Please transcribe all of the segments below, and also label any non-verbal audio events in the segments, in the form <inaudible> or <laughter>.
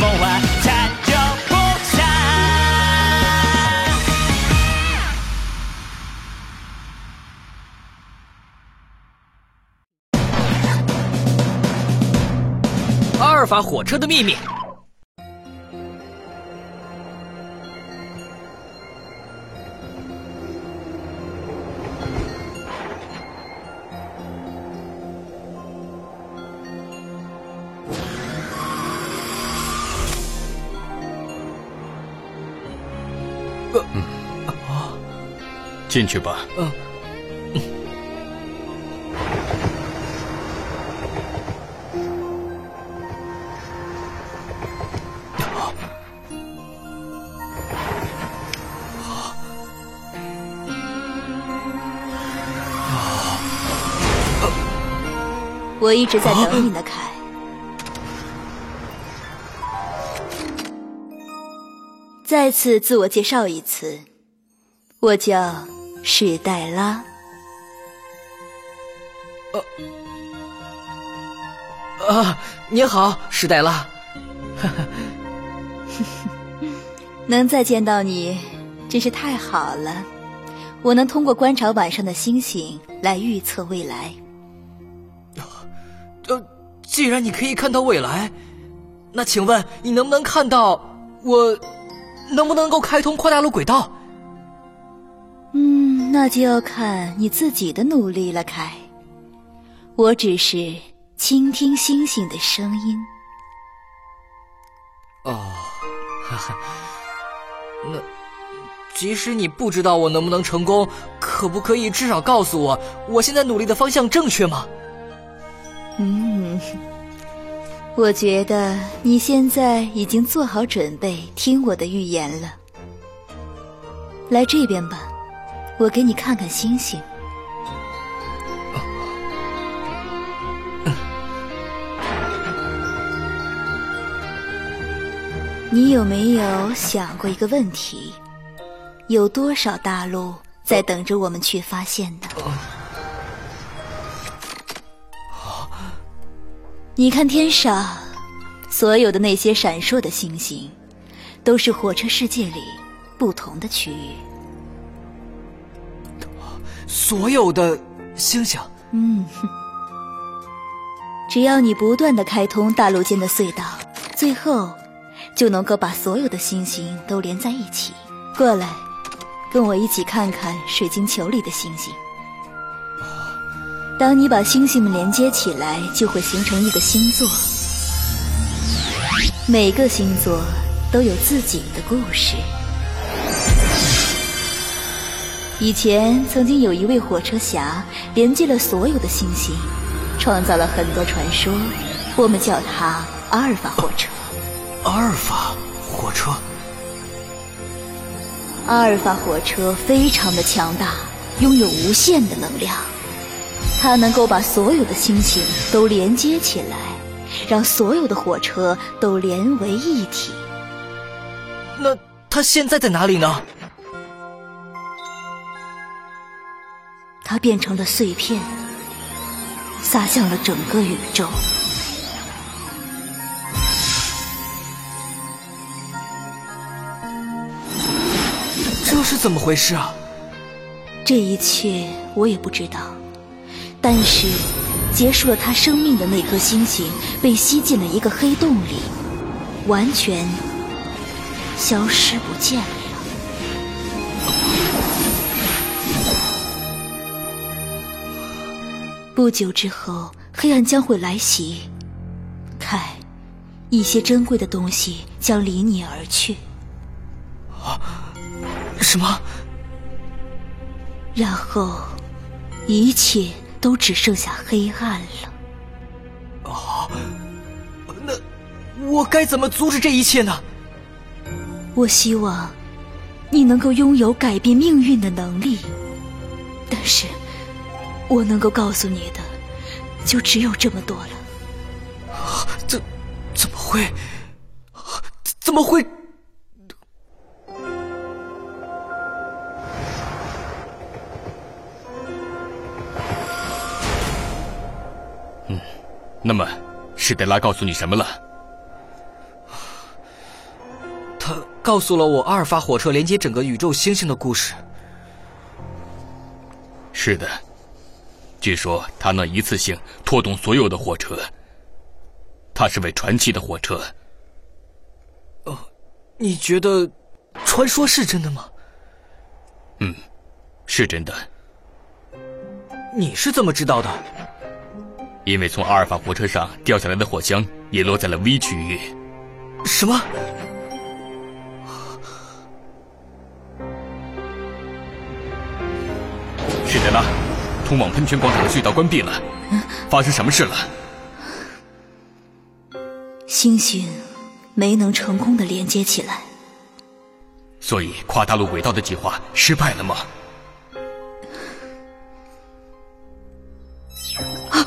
风就不阿尔法火车的秘密。进去吧。嗯我一直在等你呢，凯。再次自我介绍一次，我叫史黛拉。啊，你好，史黛拉。<laughs> 能再见到你，真是太好了。我能通过观察晚上的星星来预测未来。呃，既然你可以看到未来，那请问你能不能看到我能不能够开通跨大陆轨道？嗯，那就要看你自己的努力了，凯。我只是倾听星星的声音。哦，<laughs> 哈哈，那即使你不知道我能不能成功，可不可以至少告诉我，我现在努力的方向正确吗？嗯，<laughs> 我觉得你现在已经做好准备听我的预言了。来这边吧，我给你看看星星。你有没有想过一个问题？有多少大陆在等着我们去发现呢？你看天上，所有的那些闪烁的星星，都是火车世界里不同的区域。所有的星星，嗯，哼只要你不断的开通大陆间的隧道，最后就能够把所有的星星都连在一起。过来，跟我一起看看水晶球里的星星。当你把星星们连接起来，就会形成一个星座。每个星座都有自己的故事。以前曾经有一位火车侠，连接了所有的星星，创造了很多传说。我们叫他阿尔法火车。阿尔法火车，阿尔法火车非常的强大，拥有无限的能量。它能够把所有的星星都连接起来，让所有的火车都连为一体。那它现在在哪里呢？它变成了碎片，撒向了整个宇宙。这是怎么回事啊？这一切我也不知道，但是，结束了他生命的那颗星星被吸进了一个黑洞里，完全消失不见了。不久之后，黑暗将会来袭。凯，一些珍贵的东西将离你而去。啊什么？然后，一切都只剩下黑暗了。哦，那我该怎么阻止这一切呢？我希望你能够拥有改变命运的能力，但是，我能够告诉你的就只有这么多了。怎怎么会？怎么会？那么，史黛拉告诉你什么了？他告诉了我阿尔法火车连接整个宇宙星星的故事。是的，据说他能一次性拖动所有的火车。他是位传奇的火车。哦，你觉得传说是真的吗？嗯，是真的。你是怎么知道的？因为从阿尔法火车上掉下来的火箱也落在了 V 区域。什么？史黛拉，通往喷泉广场的隧道关闭了。发生什么事了？星星没能成功的连接起来。所以跨大陆轨道的计划失败了吗？啊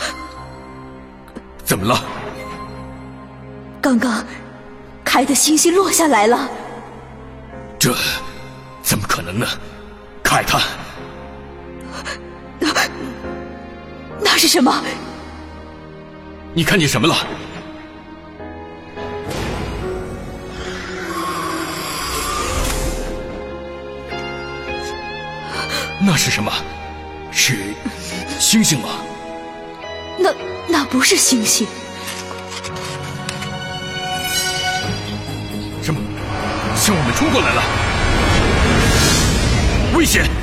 怎么了？刚刚，凯的星星落下来了。这怎么可能呢？凯他，是什么？你看见什么了？那是什么？是星星吗？那那不是星星。什么？向我们冲过来了！危险！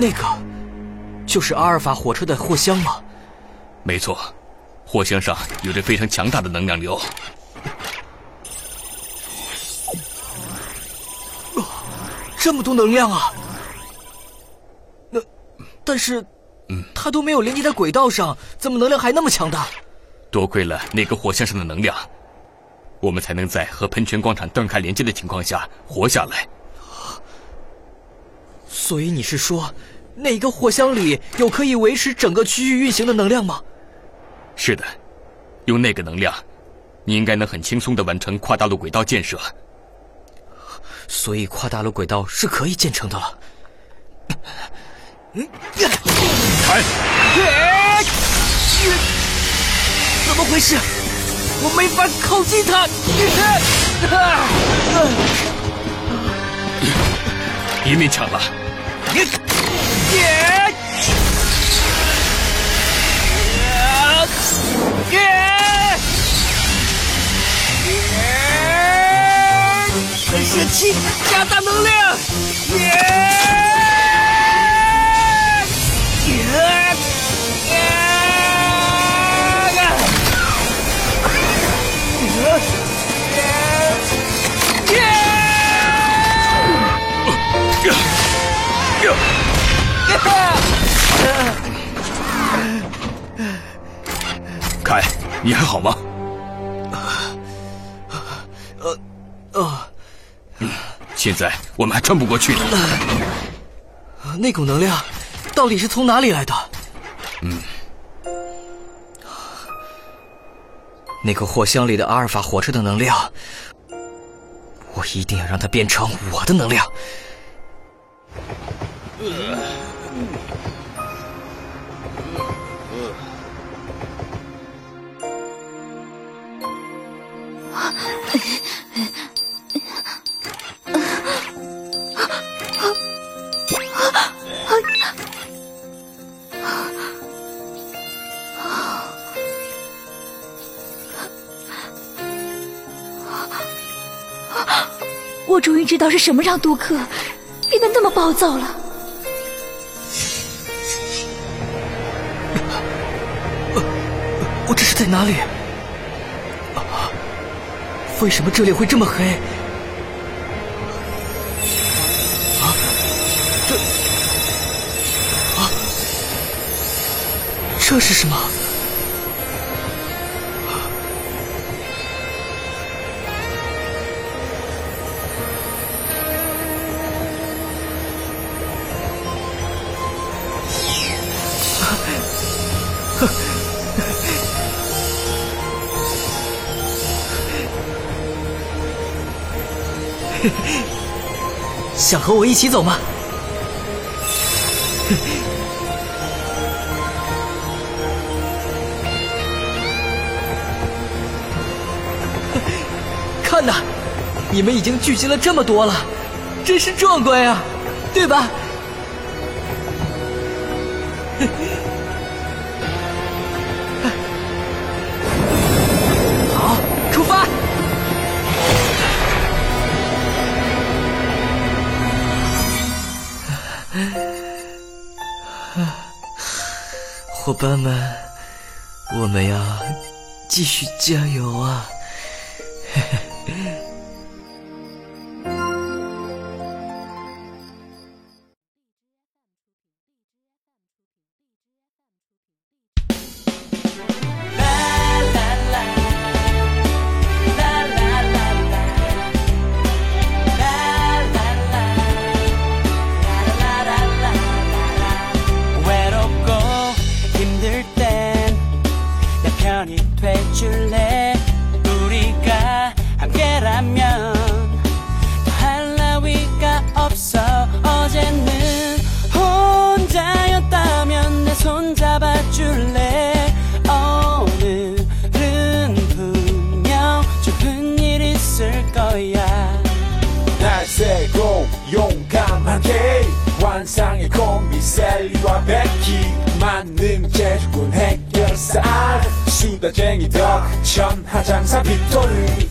那个，就是阿尔法火车的货箱吗？没错，货箱上有着非常强大的能量流。哦，这么多能量啊！那，但是，嗯，它都没有连接在轨道上，怎么能量还那么强大？多亏了那个货箱上的能量，我们才能在和喷泉广场断开连接的情况下活下来。所以你是说，那个货箱里有可以维持整个区域运行的能量吗？是的，用那个能量，你应该能很轻松的完成跨大陆轨道建设。所以跨大陆轨道是可以建成的了。嗯，开！怎么回事？我没法靠近他。别勉强了。耶！耶！耶！喷射器，加大能量！耶！耶！你还好吗？呃，呃，啊，现在我们还穿不过去呢。那股能量到底是从哪里来的？嗯，那个货箱里的阿尔法火车的能量，我一定要让它变成我的能量。知道是什么让杜克变得那么暴躁了。我这是在哪里？为什么这里会这么黑？啊，这啊，这是什么？<laughs> 想和我一起走吗？<laughs> 看呐，你们已经聚集了这么多了，真是壮观呀，对吧？<laughs> 伴们，我们要继续加油啊！嘿 <laughs> 嘿 편이 돼줄래? 우리가 함께라면 더할 나위가 없어. 어제는 혼자였다면 내 손 잡아줄래? 오늘은 분명 좋은 일 있을 거야. 날새고 용감하게 환상의 콤비 셀리와 배 수다쟁이 덕 천하장사 빅토르